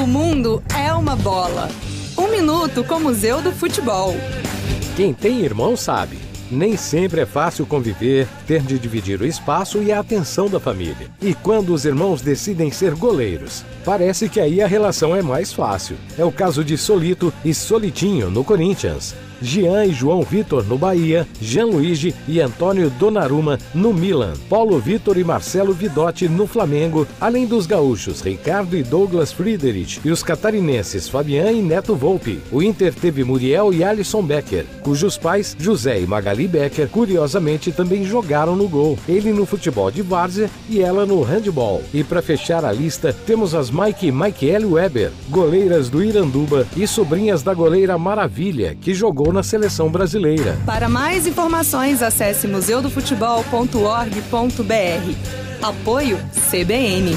O mundo é uma bola. Um minuto com o Museu do Futebol. Quem tem irmão sabe. Nem sempre é fácil conviver, ter de dividir o espaço e a atenção da família. E quando os irmãos decidem ser goleiros, parece que aí a relação é mais fácil. É o caso de Solito e Solitinho no Corinthians. Jean e João Vitor no Bahia, Jean Luigi e Antônio Donnarumma no Milan, Paulo Vitor e Marcelo Vidotti no Flamengo, além dos gaúchos Ricardo e Douglas Friedrich e os catarinenses Fabian e Neto Volpe. O Inter teve Muriel e Alisson Becker, cujos pais, José e Magali Becker, curiosamente também jogaram no gol. Ele no futebol de várzea e ela no handball. E para fechar a lista, temos as Mike e Michael Weber, goleiras do Iranduba e sobrinhas da goleira Maravilha, que jogou na seleção brasileira. Para mais informações, acesse museudofutebol.org.br. Apoio CBN.